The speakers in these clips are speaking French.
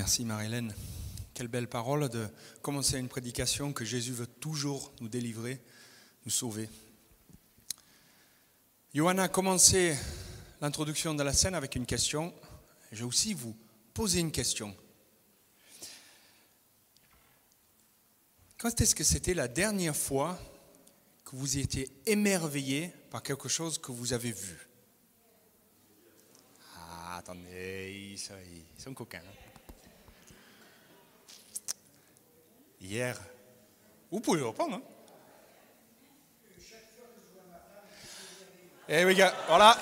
Merci Marie-Hélène. Quelle belle parole de commencer une prédication que Jésus veut toujours nous délivrer, nous sauver. Johanna a commencé l'introduction de la scène avec une question. Je vais aussi vous poser une question. Quand est-ce que c'était la dernière fois que vous étiez émerveillé par quelque chose que vous avez vu? Ah, attendez, ils sont, coquins. Hein. Hier. Vous pouvez reprendre. Hein Eh oui, gars, voilà.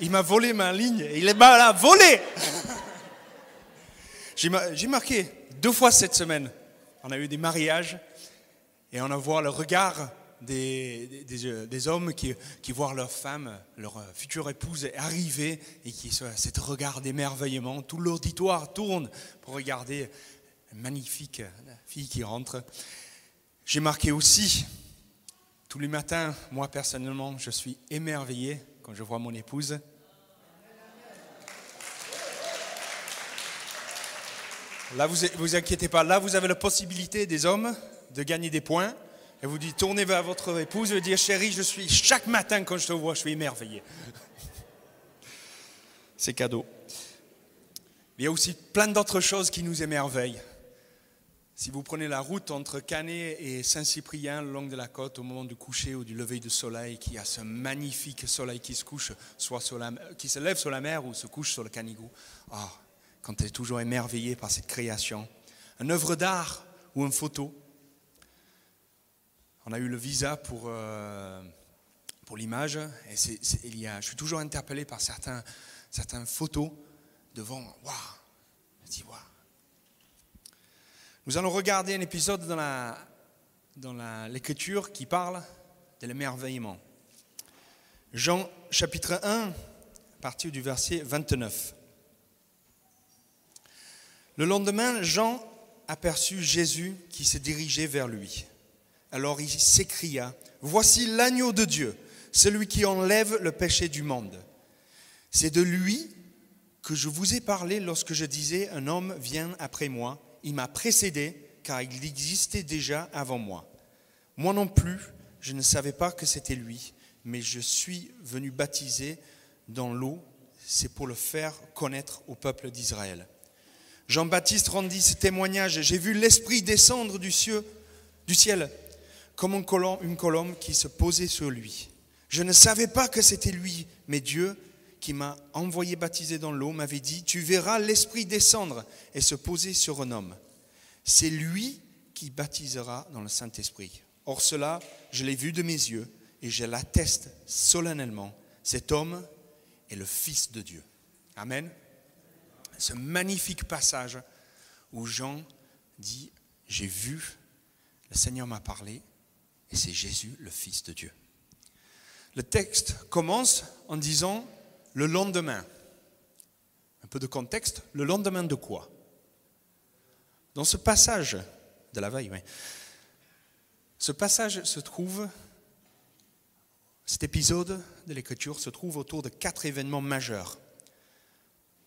Il m'a volé ma ligne. Il mal à volé. J'ai marqué deux fois cette semaine. On a eu des mariages et on a vu le regard des, des, hommes qui, voient leur femme, leur future épouse arriver et qui sont cet regard d'émerveillement. Tout l'auditoire tourne pour regarder une magnifique fille qui rentre. J'ai marqué aussi, tous les matins, moi personnellement, je suis émerveillé quand je vois mon épouse. Là, vous vous inquiétez pas, là, vous avez la possibilité des hommes de gagner des points. Et vous dites, tournez vers votre épouse et dire, chérie, je suis, chaque matin quand je te vois, je suis émerveillé. C'est cadeau. Il y a aussi plein d'autres choses qui nous émerveillent. Si vous prenez la route entre Canet et Saint-Cyprien, le long de la côte, au moment du coucher ou du lever du soleil, qui a ce magnifique soleil qui se couche, soit qui se lève sur la mer ou se couche sur le Canigou. Ah, quand tu es toujours émerveillé par cette création. Une œuvre d'art ou une photo. On a eu le visa pour, euh, pour l'image. Et il y a, je suis toujours interpellé par certains, certaines photos devant. Waouh dis waouh Nous allons regarder un épisode dans, la, dans l'écriture qui parle de l'émerveillement. Jean chapitre 1, à partir du verset 29. Le lendemain, Jean aperçut Jésus qui se dirigeait vers lui. Alors il s'écria, Voici l'agneau de Dieu, celui qui enlève le péché du monde. C'est de lui que je vous ai parlé lorsque je disais, Un homme vient après moi, il m'a précédé, car il existait déjà avant moi. Moi non plus, je ne savais pas que c'était lui, mais je suis venu baptiser dans l'eau, c'est pour le faire connaître au peuple d'Israël. Jean-Baptiste rendit ce témoignage. J'ai vu l'Esprit descendre du ciel, du ciel comme une colombe, qui se posait sur lui. Je ne savais pas que c'était lui, mais Dieu qui m'a envoyé baptiser dans l'eau m'avait dit, tu verras l'Esprit descendre et se poser sur un homme. C'est lui qui baptisera dans le Saint-Esprit. Or cela, je l'ai vu de mes yeux et je l'atteste solennellement. Cet homme est le Fils de Dieu. Amen ce magnifique passage où Jean dit, j'ai vu, le Seigneur m'a parlé, et c'est Jésus, le Fils de Dieu. Le texte commence en disant le lendemain. Un peu de contexte, le lendemain de quoi? Dans ce passage de la veille. Ce passage se trouve, cet épisode de l'Écriture se trouve autour de quatre événements majeurs.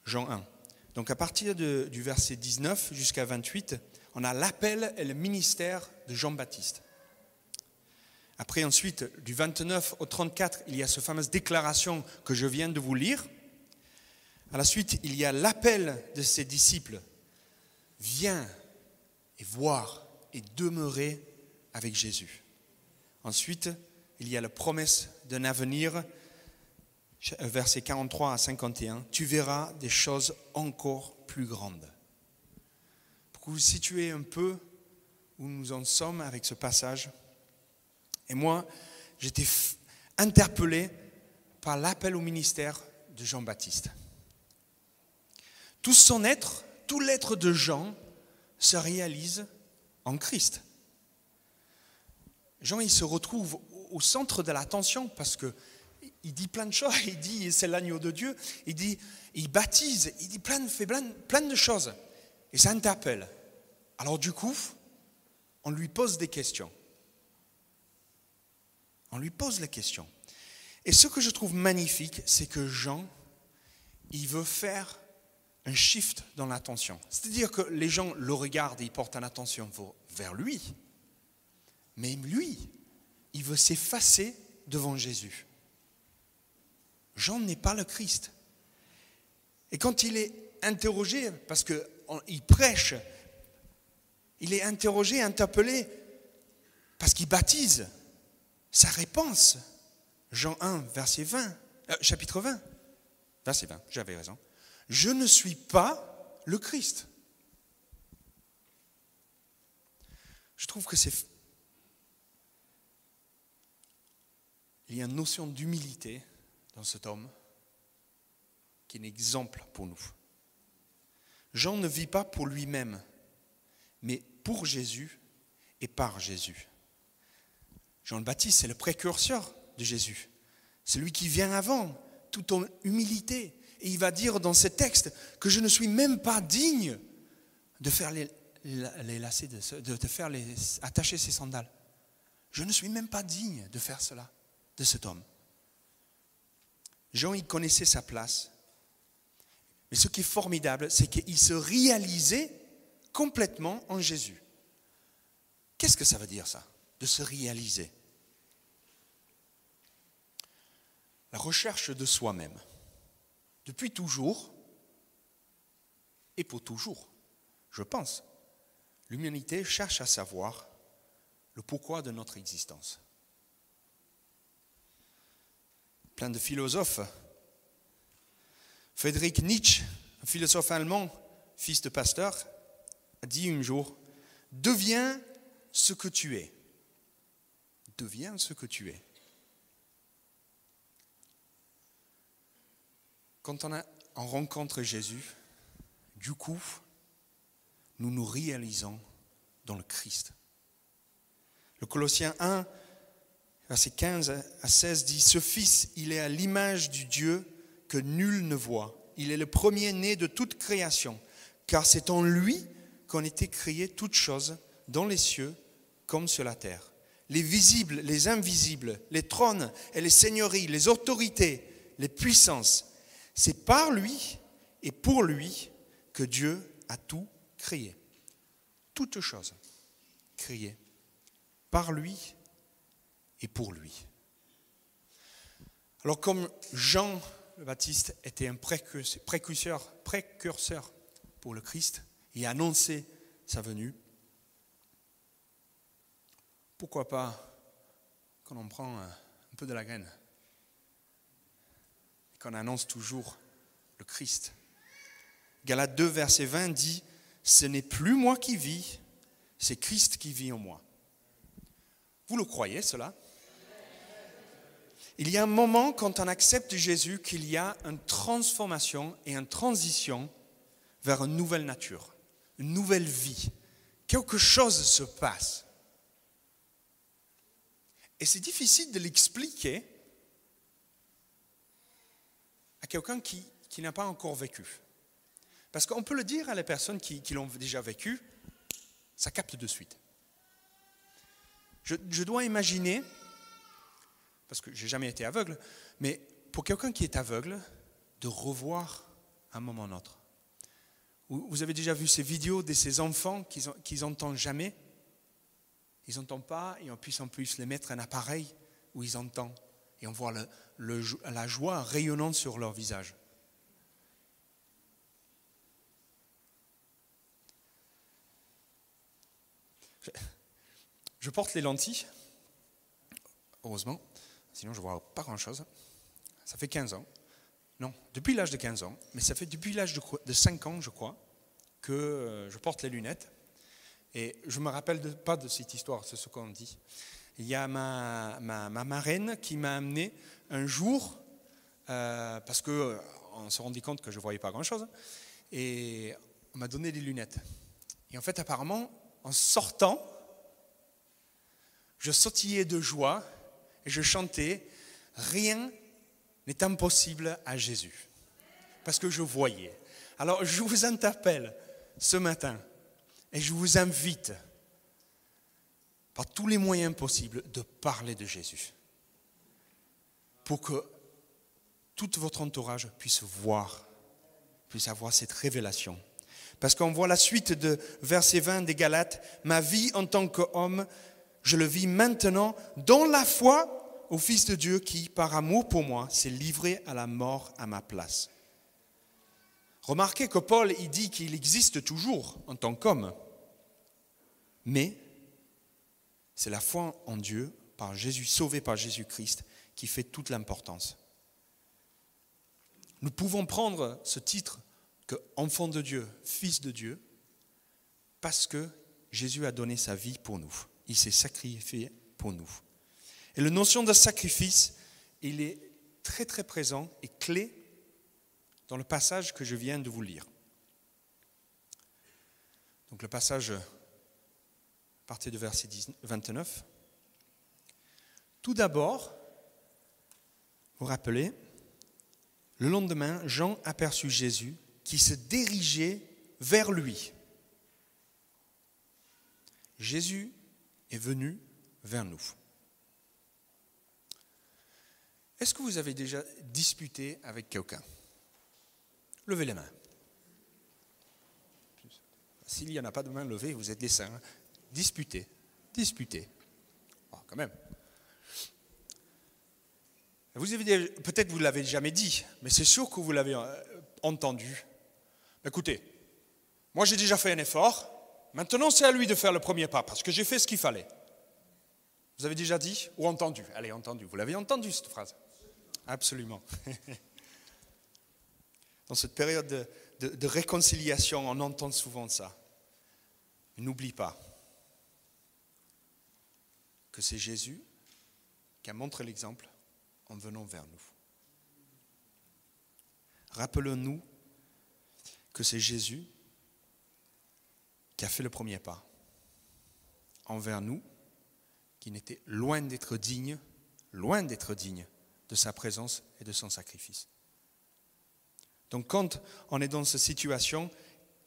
Jean 1. Donc à partir du verset 19 jusqu'à 28, on a l'appel et le ministère de Jean-Baptiste. Après ensuite, du 29 au 34, il y a cette fameuse déclaration que je viens de vous lire. À la suite, il y a l'appel de ses disciples. Viens et voir et demeurer avec Jésus. Ensuite, il y a la promesse d'un avenir versets 43 à 51, tu verras des choses encore plus grandes. Pour que vous situez un peu où nous en sommes avec ce passage, et moi, j'étais interpellé par l'appel au ministère de Jean-Baptiste. Tout son être, tout l'être de Jean se réalise en Christ. Jean, il se retrouve au centre de l'attention parce que il dit plein de choses. Il dit c'est l'agneau de Dieu. Il dit il baptise. Il dit plein, fait plein, plein de choses. Et ça interpelle. Alors du coup, on lui pose des questions. On lui pose les questions. Et ce que je trouve magnifique, c'est que Jean, il veut faire un shift dans l'attention. C'est-à-dire que les gens le regardent et ils portent l'attention vers lui. Mais lui, il veut s'effacer devant Jésus. Jean n'est pas le Christ. Et quand il est interrogé, parce qu'il prêche, il est interrogé, interpellé, parce qu'il baptise, sa réponse, Jean 1, verset 20, euh, chapitre 20, verset 20, j'avais raison, je ne suis pas le Christ. Je trouve que c'est... Il y a une notion d'humilité dans cet homme qui est un exemple pour nous. Jean ne vit pas pour lui-même, mais pour Jésus et par Jésus. Jean le Baptiste, c'est le précurseur de Jésus. C'est lui qui vient avant, tout en humilité. Et il va dire dans ce texte que je ne suis même pas digne de faire les, lacets, de, faire attacher ses sandales. Je ne suis même pas digne de faire cela, de cet homme. Jean, il connaissait sa place. Mais ce qui est formidable, c'est qu'il se réalisait complètement en Jésus. Qu'est-ce que ça veut dire ça, de se réaliser? Recherche de soi-même. Depuis toujours, et pour toujours, je pense, l'humanité cherche à savoir le pourquoi de notre existence. Plein de philosophes. Friedrich Nietzsche, un philosophe allemand, fils de pasteur, a dit un jour, deviens ce que tu es. Deviens ce que tu es. Quand on, rencontre Jésus, du coup, nous nous réalisons dans le Christ. Le Colossiens 1, verset 15 à 16 dit, Ce Fils, il est à l'image du Dieu que nul ne voit. Il est le premier-né de toute création, car c'est en lui qu'ont été créées toutes choses dans les cieux comme sur la terre. Les visibles, les invisibles, les trônes et les seigneuries, les autorités, les puissances, c'est par lui et pour lui que Dieu a tout créé. Toutes choses créées par lui et pour lui. Alors comme Jean le Baptiste était un précurseur, précurseur pour le Christ et annonçait sa venue, pourquoi pas qu'on en prend un peu de la graine? Qu'on annonce toujours le Christ. Galates 2, verset 20 dit, Ce n'est plus moi qui vis, c'est Christ qui vit en moi. Vous le croyez cela? Il y a un moment quand on accepte Jésus qu'il y a une transformation et une transition vers une nouvelle nature, une nouvelle vie. Quelque chose se passe. Et c'est difficile de l'expliquer à quelqu'un qui, n'a pas encore vécu. Parce qu'on peut le dire à les personnes qui, l'ont déjà vécu, ça capte de suite. Je, dois imaginer, parce que j'ai jamais été aveugle, mais pour quelqu'un qui est aveugle, de revoir un moment ou autre. Vous avez déjà vu ces vidéos de ces enfants qu'ils n'entendent jamais? Ils n'entendent pas et on puisse en plus les mettre un appareil où ils entendent. Et on voit le, la joie rayonnante sur leur visage. Je porte les lentilles, heureusement, sinon je ne vois pas grand-chose. Ça fait 15 ans, non, depuis l'âge de 15 ans, mais ça fait depuis l'âge de 5 ans, je crois, que euh, je porte les lunettes. Et je ne me rappelle pas de cette histoire, c'est ce qu'on dit. Il y a ma, ma, ma marraine qui m'a amené un jour, euh, parce qu'on euh, se rendit compte que je ne voyais pas grand-chose, et on m'a donné des lunettes. Et en fait, apparemment, en sortant, je sautillais de joie et je chantais Rien n'est impossible à Jésus. Parce que je voyais. Alors, je vous interpelle ce matin et je vous invite, par tous les moyens possibles, de parler de Jésus pour que tout votre entourage puisse voir, puisse avoir cette révélation. Parce qu'on voit la suite de verset 20 des Galates, ma vie en tant qu'homme, je le vis maintenant dans la foi au Fils de Dieu qui, par amour pour moi, s'est livré à la mort à ma place. Remarquez que Paul, il dit qu'il existe toujours en tant qu'homme, mais c'est la foi en Dieu, par Jésus, sauvé par Jésus-Christ, qui fait toute l'importance. Nous pouvons prendre ce titre que enfant de Dieu, fils de Dieu, parce que Jésus a donné sa vie pour nous. Il s'est sacrifié pour nous. Et la notion de sacrifice, il est très très présent et clé dans le passage que je viens de vous lire. Donc le passage, à partir de verset 29. Tout d'abord, vous rappelez, le lendemain, Jean aperçut Jésus qui se dirigeait vers lui. Jésus est venu vers nous. Est-ce que vous avez déjà disputé avec quelqu'un? Levez les mains. S'il n'y en a pas de main levée, vous êtes des saints. Disputer. Disputer. Oh, quand même. Vous avez peut-être vous l'avez jamais dit, mais c'est sûr que vous l'avez euh, entendu. Écoutez, moi j'ai déjà fait un effort. Maintenant c'est à lui de faire le premier pas parce que j'ai fait ce qu'il fallait. Vous avez déjà dit ou entendu? Allez, entendu. Vous l'avez entendu cette phrase Absolument. Dans cette période de, de réconciliation, on entend souvent ça. N'oublie pas que c'est Jésus qui a montré l'exemple en venant vers nous. Rappelons-nous que c'est Jésus qui a fait le premier pas envers nous, qui n'était loin d'être digne, loin d'être digne de sa présence et de son sacrifice. Donc quand on est dans cette situation,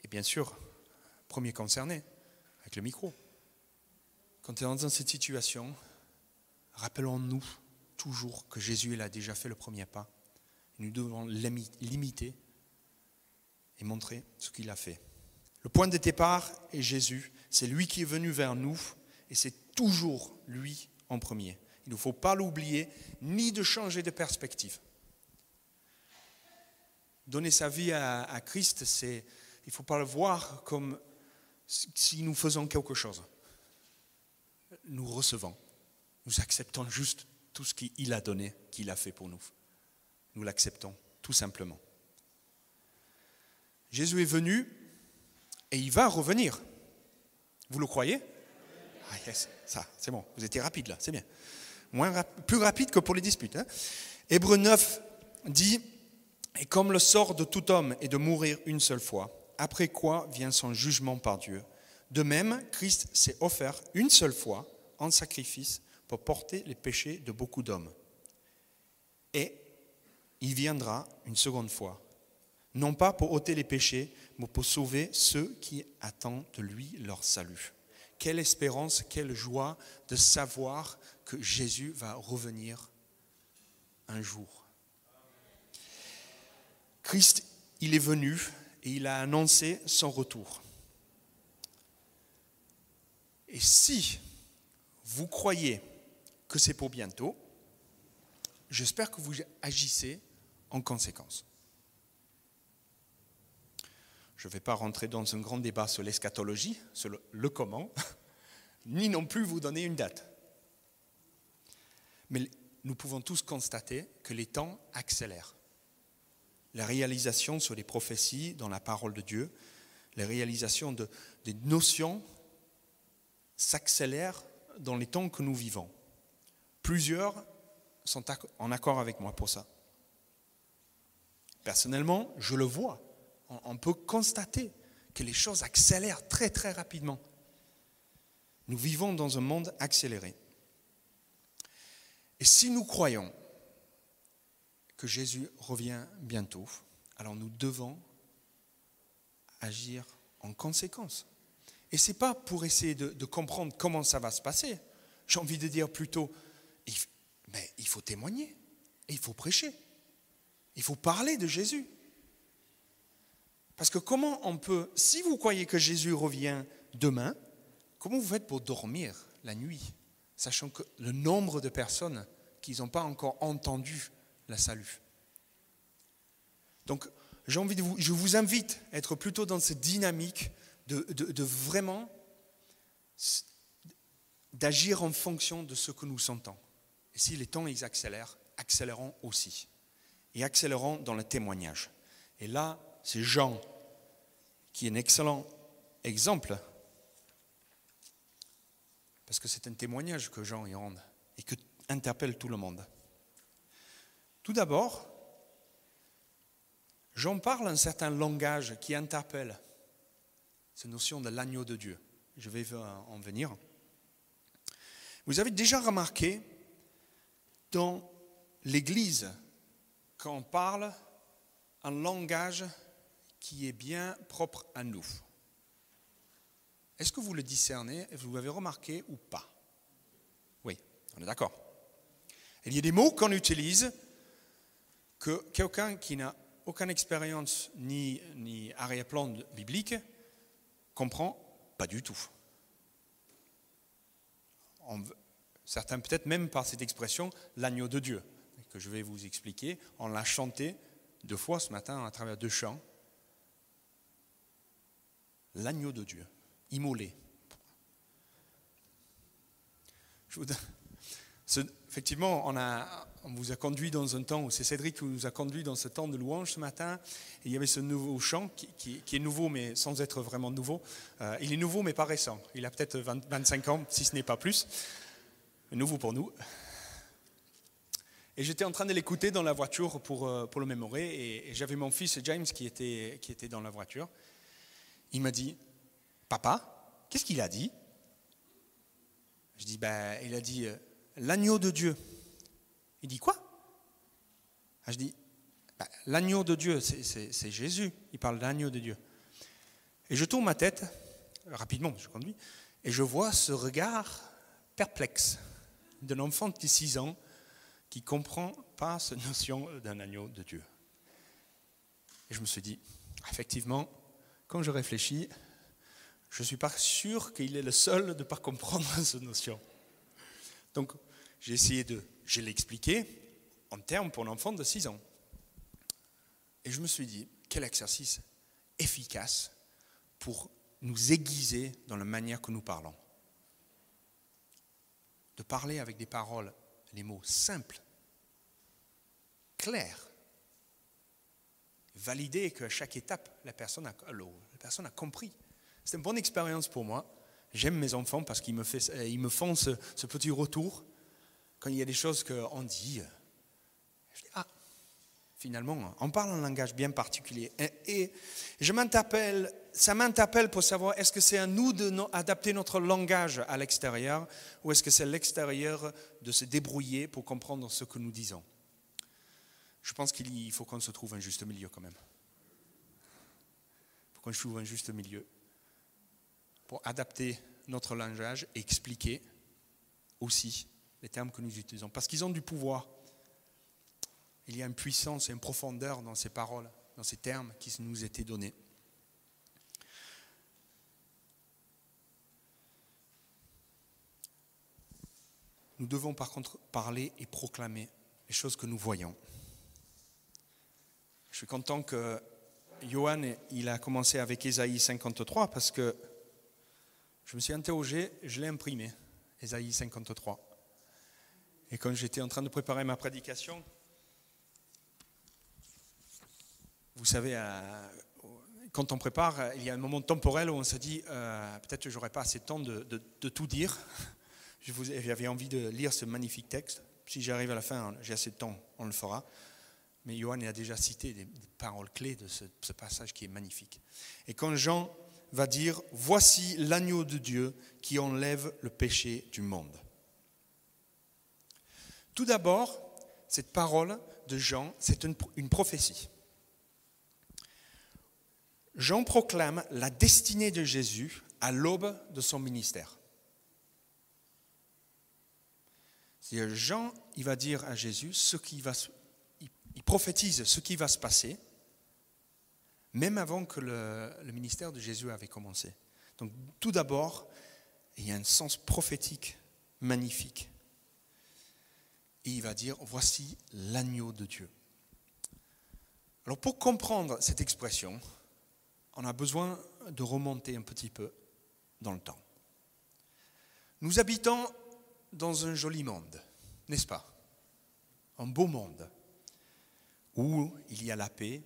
et bien sûr, premier concerné, avec le micro, quand on est dans cette situation, rappelons-nous toujours que Jésus a déjà fait le premier pas. Nous devons l'imiter et montrer ce qu'il a fait. Le point de départ est Jésus. C'est lui qui est venu vers nous et c'est toujours lui en premier. Il ne faut pas l'oublier ni de changer de perspective. Donner sa vie à, Christ, il ne faut pas le voir comme si nous faisons quelque chose. Nous recevons, nous acceptons juste tout ce qu'il a donné, qu'il a fait pour nous. Nous l'acceptons, tout simplement. Jésus est venu et il va revenir. Vous le croyez? Ah yes, ça, c'est bon. Vous étiez rapide là, c'est bien. Plus rapide que pour les disputes. Hein. Hébreu 9 dit Et comme le sort de tout homme est de mourir une seule fois, après quoi vient son jugement par Dieu. De même, Christ s'est offert une seule fois en sacrifice pour porter les péchés de beaucoup d'hommes. Et il viendra une seconde fois, non pas pour ôter les péchés, mais pour sauver ceux qui attendent de lui leur salut. Quelle espérance, quelle joie de savoir que Jésus va revenir un jour. Christ, il est venu et il a annoncé son retour. Et si vous croyez que c'est pour bientôt. J'espère que vous agissez en conséquence. Je ne vais pas rentrer dans un grand débat sur l'eschatologie, sur le, comment, ni non plus vous donner une date. Mais nous pouvons tous constater que les temps accélèrent. La réalisation sur les prophéties dans la parole de Dieu, la réalisation de, des notions s'accélèrent dans les temps que nous vivons. Plusieurs sont en accord avec moi pour ça. Personnellement, je le vois. On peut constater que les choses accélèrent très très rapidement. Nous vivons dans un monde accéléré. Et si nous croyons que Jésus revient bientôt, alors nous devons agir en conséquence. Et ce n'est pas pour essayer de, comprendre comment ça va se passer. J'ai envie de dire plutôt, mais il faut témoigner. Il faut prêcher. Il faut parler de Jésus. Parce que comment on peut, si vous croyez que Jésus revient demain, comment vous faites pour dormir la nuit, sachant que le nombre de personnes qui n'ont pas encore entendu la salut? Donc, j'ai envie de vous, je vous invite à être plutôt dans cette dynamique de, vraiment d'agir en fonction de ce que nous sentons. Et si les temps ils accélèrent, accélérons aussi. Et accélérons dans le témoignage. Et là, c'est Jean qui est un excellent exemple. Parce que c'est un témoignage que Jean y rend et que interpelle tout le monde. Tout d'abord, Jean parle un certain langage qui interpelle cette notion de l'agneau de Dieu. Je vais en venir. Vous avez déjà remarqué dans l'Église, quand on parle un langage qui est bien propre à nous. Est-ce que vous le discernez? Vous l'avez remarqué ou pas? Oui, on est d'accord. Il y a des mots qu'on utilise que quelqu'un qui n'a aucune expérience ni, ni arrière-plan biblique comprend pas du tout. certains peut-être même par cette expression, l'agneau de Dieu, que je vais vous expliquer. On l'a chanté deux fois ce matin à travers deux chants. L'agneau de Dieu, immolé. Effectivement, on, a, on, vous a conduit dans un temps, c'est Cédric qui nous a conduit dans ce temps de louange ce matin. il y avait ce nouveau chant qui, est nouveau, mais sans être vraiment nouveau. Euh, il est nouveau, mais pas récent. Il a peut-être 25 ans, si ce n'est pas plus nouveau pour nous. Et j'étais en train de l'écouter dans la voiture pour, euh, pour le mémorer, et, j'avais mon fils James qui était, qui était dans la voiture. Il m'a dit, Papa, qu'est-ce qu'il a dit? Je dis, ben, il a dit, euh, l'agneau de Dieu. Il dit, quoi? Ah, Je dis, ben, l'agneau de Dieu, c'est Jésus, il parle d'agneau de Dieu. Et je tourne ma tête, rapidement, je conduis, et je vois ce regard perplexe d'un enfant de 6 ans qui ne comprend pas cette notion d'un agneau de Dieu. Et je me suis dit, effectivement, quand je réfléchis, je ne suis pas sûr qu'il est le seul de ne pas comprendre cette notion. Donc, j'ai essayé de, je l'ai en termes pour l'enfant de 6 ans. Et je me suis dit, quel exercice efficace pour nous aiguiser dans la manière que nous parlons de parler avec des paroles, les mots simples, clairs, valider qu'à chaque étape, la personne a, la personne a compris. C'est une bonne expérience pour moi. J'aime mes enfants parce qu'ils me, ils me font ce, petit retour quand il y a des choses qu'on dit. Je dis, ah, finalement, on parle un langage bien particulier. Et, je m'interpelle, ça m'interpelle pour savoir est-ce que c'est à nous d'adapter notre langage à l'extérieur ou est-ce que c'est l'extérieur de se débrouiller pour comprendre ce que nous disons? Je pense qu'il faut qu'on se trouve un juste milieu quand même. Il faut qu'on trouve un juste milieu pour adapter notre langage et expliquer aussi les termes que nous utilisons. Parce qu'ils ont du pouvoir. Il y a une puissance et une profondeur dans ces paroles, dans ces termes qui nous étaient donnés. Nous devons par contre parler et proclamer les choses que nous voyons. Je suis content que Johan il a commencé avec Ésaïe 53 parce que je me suis interrogé, je l'ai imprimé, Ésaïe 53. Et quand j'étais en train de préparer ma prédication, vous savez, euh, quand on prépare, il y a un moment temporel où on se dit, euh, peut-être que je n'aurai pas assez de temps de, tout dire. J'avais envie de lire ce magnifique texte. Si j'arrive à la fin, j'ai assez de temps, on le fera. Mais Johan a déjà cité des, paroles clés de ce, passage qui est magnifique. Et quand Jean va dire, voici l'agneau de Dieu qui enlève le péché du monde. Tout d'abord, cette parole de Jean, c'est une, prophétie. Jean proclame la destinée de Jésus à l'aube de son ministère. Jean, il va dire à Jésus ce qui va prophétise ce qui va se passer, même avant que le, le ministère de Jésus avait commencé. Donc tout d'abord, il y a un sens prophétique magnifique. Et il va dire, voici l'agneau de Dieu. Alors pour comprendre cette expression, on a besoin de remonter un petit peu dans le temps. Nous habitons dans un joli monde, n'est-ce pas? Un beau monde où il y a la paix,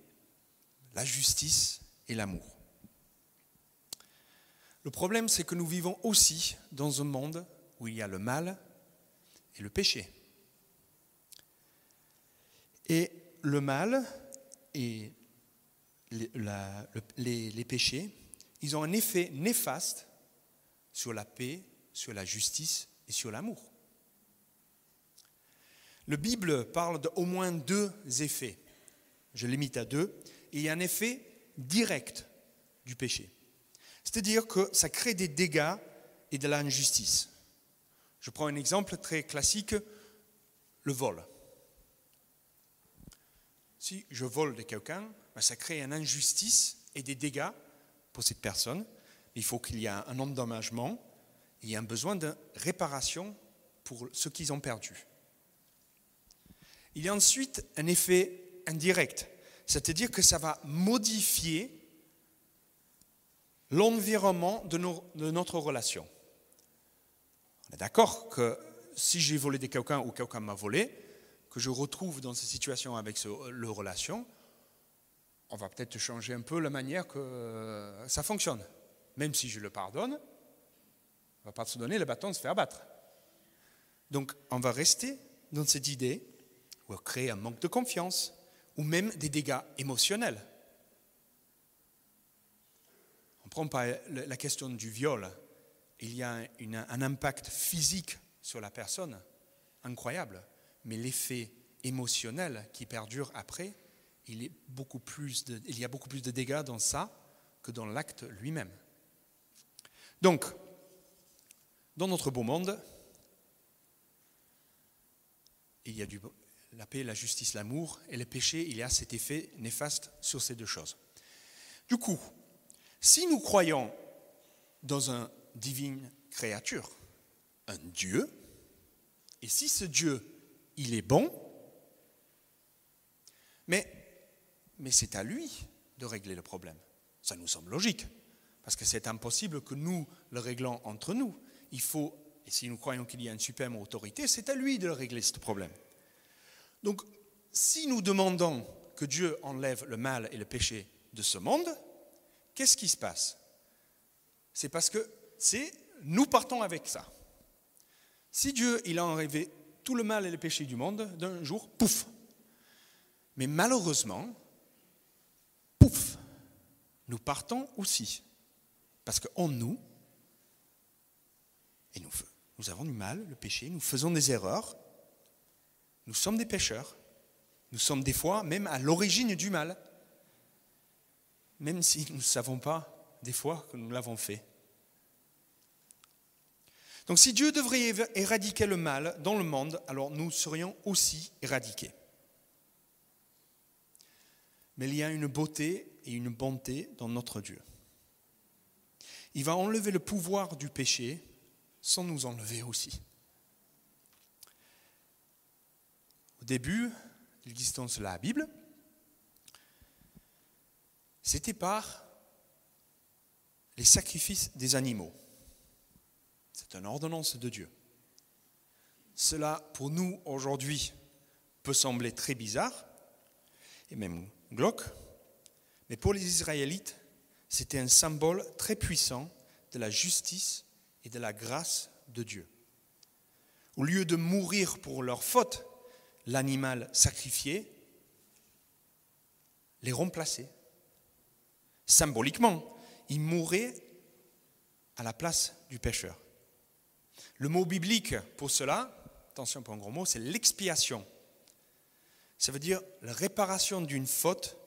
la justice et l'amour. Le problème, c'est que nous vivons aussi dans un monde où il y a le mal et le péché. Et le mal et les, péchés, ils ont un effet néfaste sur la paix, sur la justice et sur l'amour. La Bible parle d'au moins deux effets. Je limite à deux. il y a un effet direct du péché. C'est-à-dire que ça crée des dégâts et de l'injustice. Je prends un exemple très classique, le vol. Si je vole de quelqu'un, ben, ça crée une injustice et des dégâts pour cette personne. Il faut qu'il y ait un endommagement, il y a un besoin de réparation pour ce qu'ils ont perdu. Il y a ensuite un effet indirect, c'est-à-dire que ça va modifier l'environnement de, de, notre relation. On est d'accord que si j'ai volé de quelqu'un ou quelqu'un m'a volé, que je retrouve dans cette situation avec ce, le relation, on va peut-être changer un peu la manière que ça fonctionne. Même si je le pardonne, on ne va pas se donner le bâton de se faire battre. Donc on va rester dans cette idée ou créer un manque de confiance ou même des dégâts émotionnels. On ne prend pas la question du viol. Il y a un impact physique sur la personne incroyable, mais l'effet émotionnel qui perdure après, il, y a beaucoup plus de dégâts dans ça que dans l'acte lui-même. Donc, dans notre beau monde, il y a du, la paix, la justice, l'amour, et le péché, il y a cet effet néfaste sur ces deux choses. Du coup, si nous croyons dans une divine créature, un Dieu, et si ce Dieu, il est bon, mais, mais c'est à lui de régler le problème. Ça nous semble logique, parce que c'est impossible que nous le réglons entre nous. Il faut, et si nous croyons qu'il y a une suprême autorité, c'est à lui de régler ce problème. Donc, si nous demandons que Dieu enlève le mal et le péché de ce monde, qu'est-ce qui se passe? C'est parce que c'est nous partons avec ça. Si Dieu il a enlevé tout le mal et le péché du monde d'un jour, pouf. Mais malheureusement, pouf, nous partons aussi. Parce qu'en nous, et nous, nous avons du mal, le péché, nous faisons des erreurs, nous sommes des pécheurs. Nous sommes des fois même à l'origine du mal, même si nous ne savons pas des fois que nous l'avons fait. Donc si Dieu devrait éradiquer le mal dans le monde, alors nous serions aussi éradiqués. Mais il y a une beauté et une bonté dans notre Dieu. Il va enlever le pouvoir du péché sans nous enlever aussi. Au début de l'existence de la Bible, c'était par les sacrifices des animaux. C'est une ordonnance de Dieu. Cela, pour nous, aujourd'hui, peut sembler très bizarre et même glauque, mais pour les Israélites, c'était un symbole très puissant de la justice et de la grâce de Dieu. Au lieu de mourir pour leurs fautes, l'animal sacrifié, les remplacer. Symboliquement, il mourait à la place du pécheur. Le mot biblique pour cela, attention pour un gros mot, c'est l'expiation. Ça veut dire la réparation d'une faute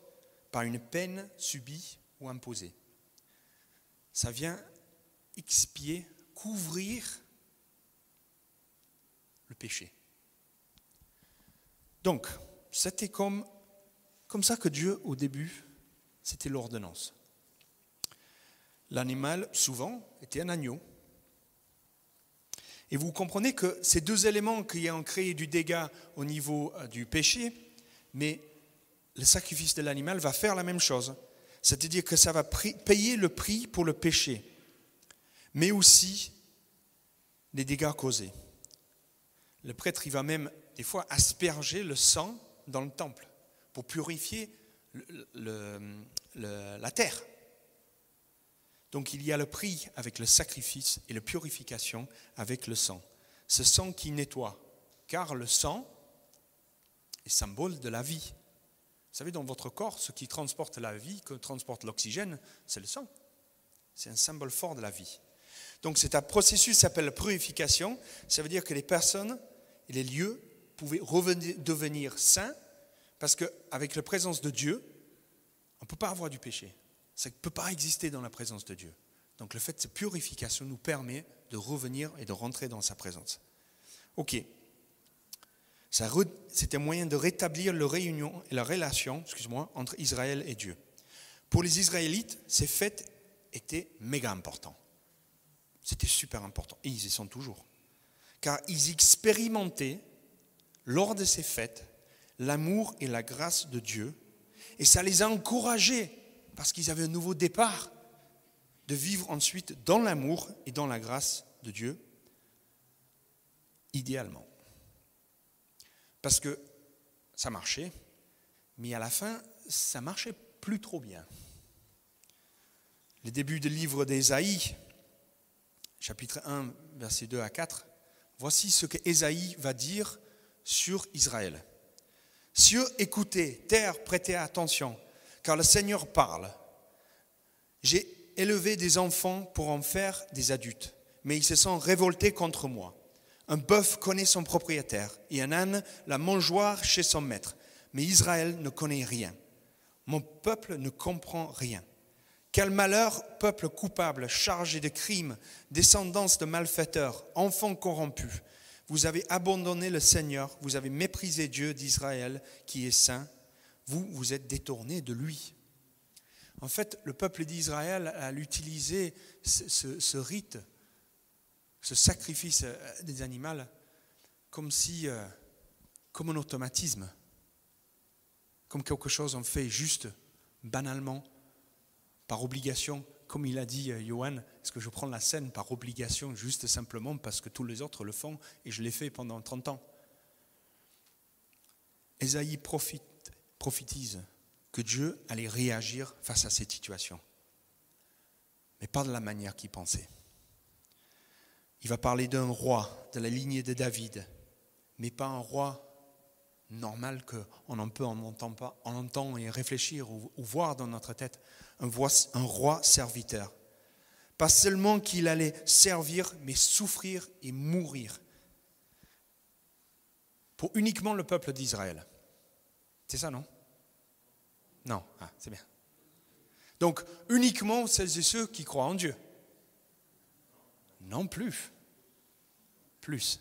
par une peine subie ou imposée. Ça vient expier, couvrir le péché. Donc, c'était comme comme ça que Dieu, au début, c'était l'ordonnance. L'animal, souvent, était un agneau. Et vous comprenez que ces deux éléments qui ont créé du dégât au niveau euh, du péché, mais le sacrifice de l'animal va faire la même chose. C'est-à-dire que ça va payer le prix pour le péché, mais aussi les dégâts causés. Le prêtre, il va même des fois asperger le sang dans le temple pour purifier la terre. Donc il y a le prix avec le sacrifice et la purification avec le sang. Ce sang qui nettoie, car le sang est symbole de la vie. Vous savez, dans votre corps, ce qui transporte la vie, que transporte l'oxygène, c'est le sang. C'est un symbole fort de la vie. Donc c'est un processus qui s'appelle purification. Ça veut dire que les personnes et les lieux pouvaient devenir saints parce qu'avec la présence de Dieu, on ne peut pas avoir du péché. Ça ne peut pas exister dans la présence de Dieu. Donc le fait de cette purification nous permet de revenir et de rentrer dans sa présence. Ok. C'était un moyen de rétablir la réunion et la relation excuse-moi, entre Israël et Dieu. Pour les Israélites, ces fêtes étaient méga importants. C'était super important. Et ils y sont toujours. Car ils expérimentaient, lors de ces fêtes, l'amour et la grâce de Dieu. Et ça les a encouragés, parce qu'ils avaient un nouveau départ, de vivre ensuite dans l'amour et dans la grâce de Dieu, idéalement. Parce que ça marchait, mais à la fin, ça marchait plus trop bien. Le début du livre d'Ésaïe, chapitre 1, versets 2 à 4, voici ce que Ésaïe va dire sur Israël. Cieux, écoutez, terre, prêtez attention, car le Seigneur parle. J'ai élevé des enfants pour en faire des adultes, mais ils se sont révoltés contre moi. Un bœuf connaît son propriétaire, et un âne la mangeoire chez son maître, mais Israël ne connaît rien. Mon peuple ne comprend rien. Quel malheur, peuple coupable, chargé de crimes, descendance de malfaiteurs, enfants corrompus. Vous avez abandonné le Seigneur, vous avez méprisé Dieu d'Israël qui est saint, vous vous êtes détourné de lui. En fait, le peuple d'Israël a utilisé ce, rite, ce sacrifice euh, des animaux, comme si, euh, comme un automatisme, comme quelque chose on fait juste, banalement, par obligation, comme il a dit euh, Johan, est-ce que je prends la scène par obligation, juste simplement parce que tous les autres le font et je l'ai fait pendant 30 ans? Esaïe profite, prophétise que Dieu allait réagir face à cette situation, mais pas de la manière qu'il pensait. Il va parler d'un roi de la lignée de David, mais pas un roi normal qu'on en peut, on pas, on entend et réfléchir ou, voir dans notre tête, un roi serviteur. Pas seulement qu'il allait servir, mais souffrir et mourir pour uniquement le peuple d'Israël. C'est ça, non? Non, ah, c'est bien. Donc, uniquement celles et ceux qui croient en Dieu. Non plus. Plus.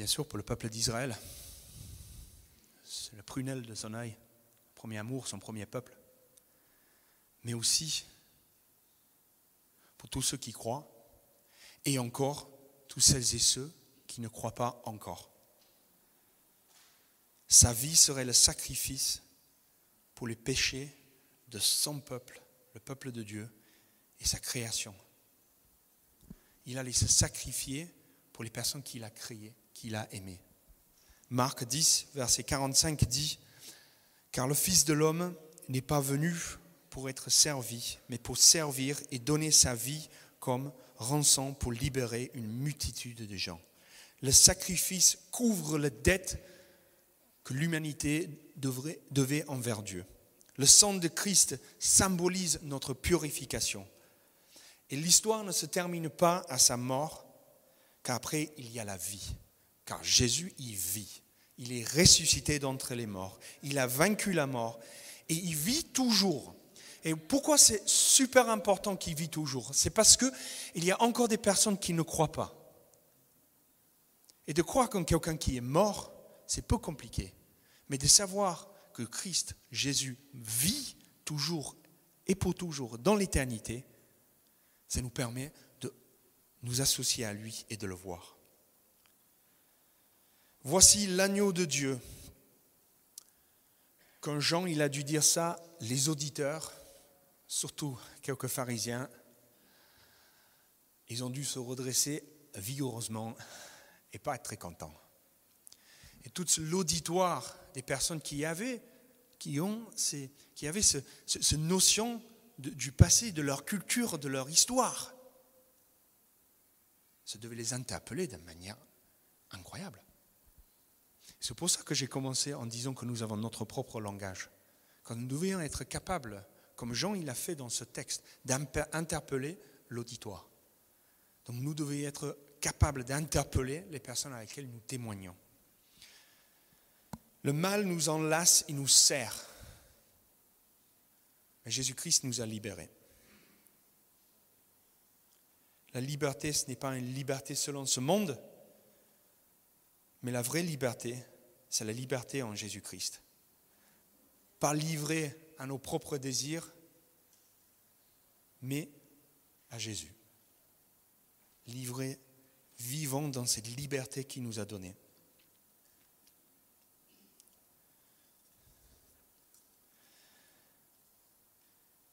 bien sûr pour le peuple d'Israël. C'est le prunelle de son œil, premier amour, son premier peuple. Mais aussi pour tous ceux qui croient et encore tous celles et ceux qui ne croient pas encore. Sa vie serait le sacrifice pour les péchés de son peuple, le peuple de Dieu et sa création. Il allait se sacrifier pour les personnes qu'il a créées qu'il a aimé. Marc 10, verset 45 dit, Car le Fils de l'homme n'est pas venu pour être servi, mais pour servir et donner sa vie comme rançon pour libérer une multitude de gens. Le sacrifice couvre la dette que l'humanité devait envers Dieu. Le sang de Christ symbolise notre purification. Et l'histoire ne se termine pas à sa mort, qu'après il y a la vie. Car Jésus, il vit. Il est ressuscité d'entre les morts. Il a vaincu la mort. Et il vit toujours. Et pourquoi c'est super important qu'il vit toujours? C'est parce qu'il y a encore des personnes qui ne croient pas. Et de croire qu'en quelqu'un qui est mort, c'est peu compliqué. Mais de savoir que Christ, Jésus, vit toujours et pour toujours dans l'éternité, ça nous permet de nous associer à lui et de le voir. Voici l'agneau de Dieu. Quand Jean il a dû dire ça, les auditeurs, surtout quelques pharisiens, ils ont dû se redresser vigoureusement et pas être très contents. Et tout l'auditoire des personnes qui avaient, qui ont qui avaient ce, notion du passé, de leur culture, de leur histoire, ça devait les interpeller d'une manière incroyable. C'est pour ça que j'ai commencé en disant que nous avons notre propre langage. Quand nous devions être capables, comme Jean il a fait dans ce texte, d'interpeller l'auditoire. Donc nous devions être capables d'interpeller les personnes avec lesquelles nous témoignons. Le mal nous enlace et nous sert. Mais Jésus-Christ nous a libérés. La liberté, ce n'est pas une liberté selon ce monde, mais la vraie liberté, c'est la liberté en Jésus-Christ. Pas livrée à nos propres désirs, mais à Jésus. Livré, vivant dans cette liberté qu'il nous a donnée.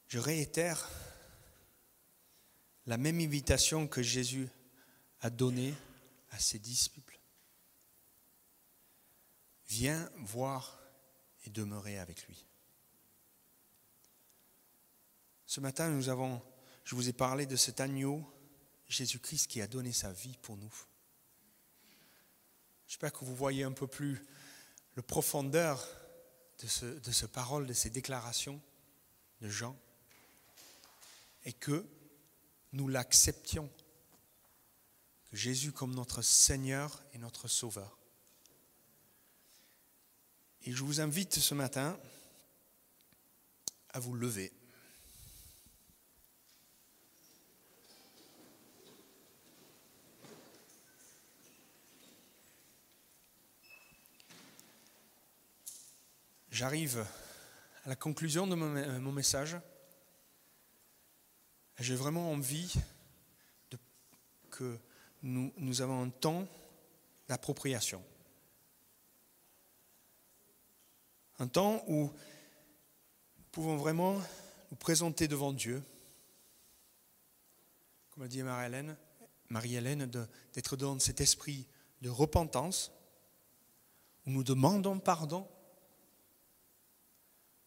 Je réitère la même invitation que Jésus a donnée à ses disciples. Viens voir et demeurer avec lui. Ce matin, nous avons, je vous ai parlé de cet agneau, Jésus-Christ, qui a donné sa vie pour nous. J'espère que vous voyez un peu plus le profondeur de ce, de ce parole, de ces déclarations de Jean et que nous l'acceptions. Que Jésus comme notre Seigneur et notre Sauveur. Et je vous invite ce matin à vous lever. J'arrive à la conclusion de mon message. J'ai vraiment envie que nous, nous avons un temps d'appropriation. Un temps où nous pouvons vraiment nous présenter devant Dieu, comme a dit Marie-Hélène, Marie-Hélène d'être dans cet esprit de repentance, où nous demandons pardon.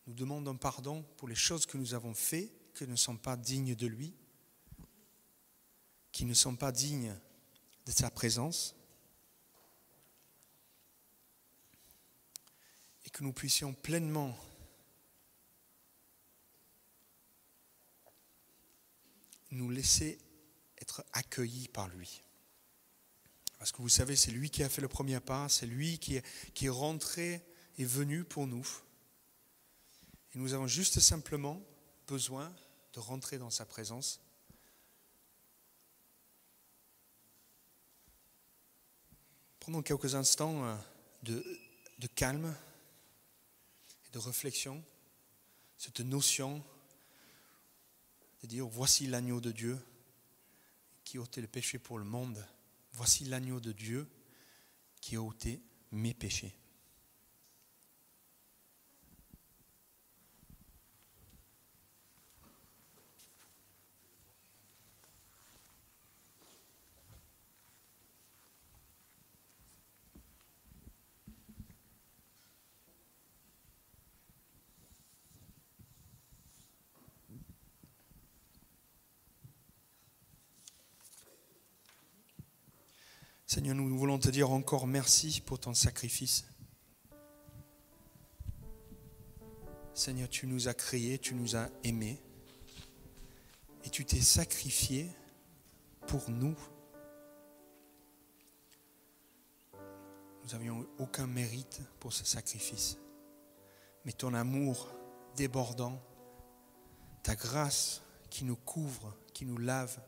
Nous demandons pardon pour les choses que nous avons faites qui ne sont pas dignes de lui, qui ne sont pas dignes de sa présence, et que nous puissions pleinement nous laisser être accueillis par lui. Parce que vous savez, c'est lui qui a fait le premier pas, c'est lui qui est, rentré et venu pour nous. Et nous avons juste simplement besoin de rentrer dans sa présence. Prenons quelques instants euh, de, calme et de réflexion, cette notion de dire voici l'agneau de Dieu qui a ôté le péché pour le monde, voici l'agneau de Dieu qui a ôté mes péchés. Seigneur, nous voulons te dire encore merci pour ton sacrifice. Seigneur, tu nous as créés, tu nous as aimés et tu t'es sacrifié pour nous. Nous n'avions aucun mérite pour ce sacrifice, mais ton amour débordant, ta grâce qui nous couvre, qui nous lave,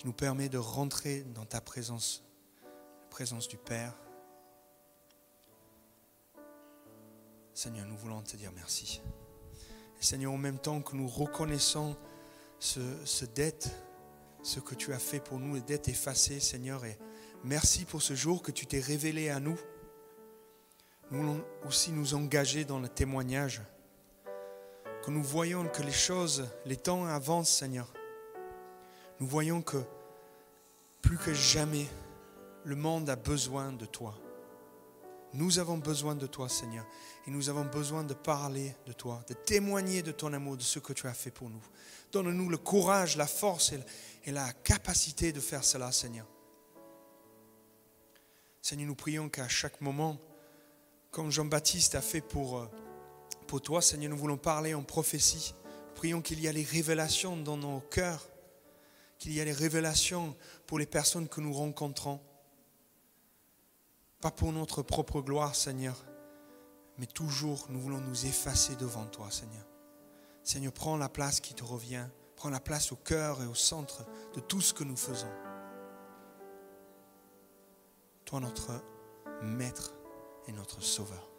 qui nous permet de rentrer dans ta présence, la présence du Père. Seigneur, nous voulons te dire merci. Et Seigneur, en même temps que nous reconnaissons ce, dette, ce que tu as fait pour nous, les dettes effacées, Seigneur, et merci pour ce jour que tu t'es révélé à nous. Nous voulons aussi nous engager dans le témoignage, que nous voyons que les choses, les temps avancent, Seigneur. Nous voyons que plus que jamais, le monde a besoin de toi. Nous avons besoin de toi, Seigneur. Et nous avons besoin de parler de toi, de témoigner de ton amour, de ce que tu as fait pour nous. Donne-nous le courage, la force et la capacité de faire cela, Seigneur. Seigneur, nous prions qu'à chaque moment, comme Jean-Baptiste a fait pour, euh, pour toi, Seigneur, nous voulons parler en prophétie. Prions qu'il y ait les révélations dans nos cœurs, qu'il y ait les révélations pour les personnes que nous rencontrons. Pas pour notre propre gloire, Seigneur, mais toujours nous voulons nous effacer devant toi, Seigneur. Seigneur, prends la place qui te revient, prends la place au cœur et au centre de tout ce que nous faisons. Toi, notre Maître et notre Sauveur.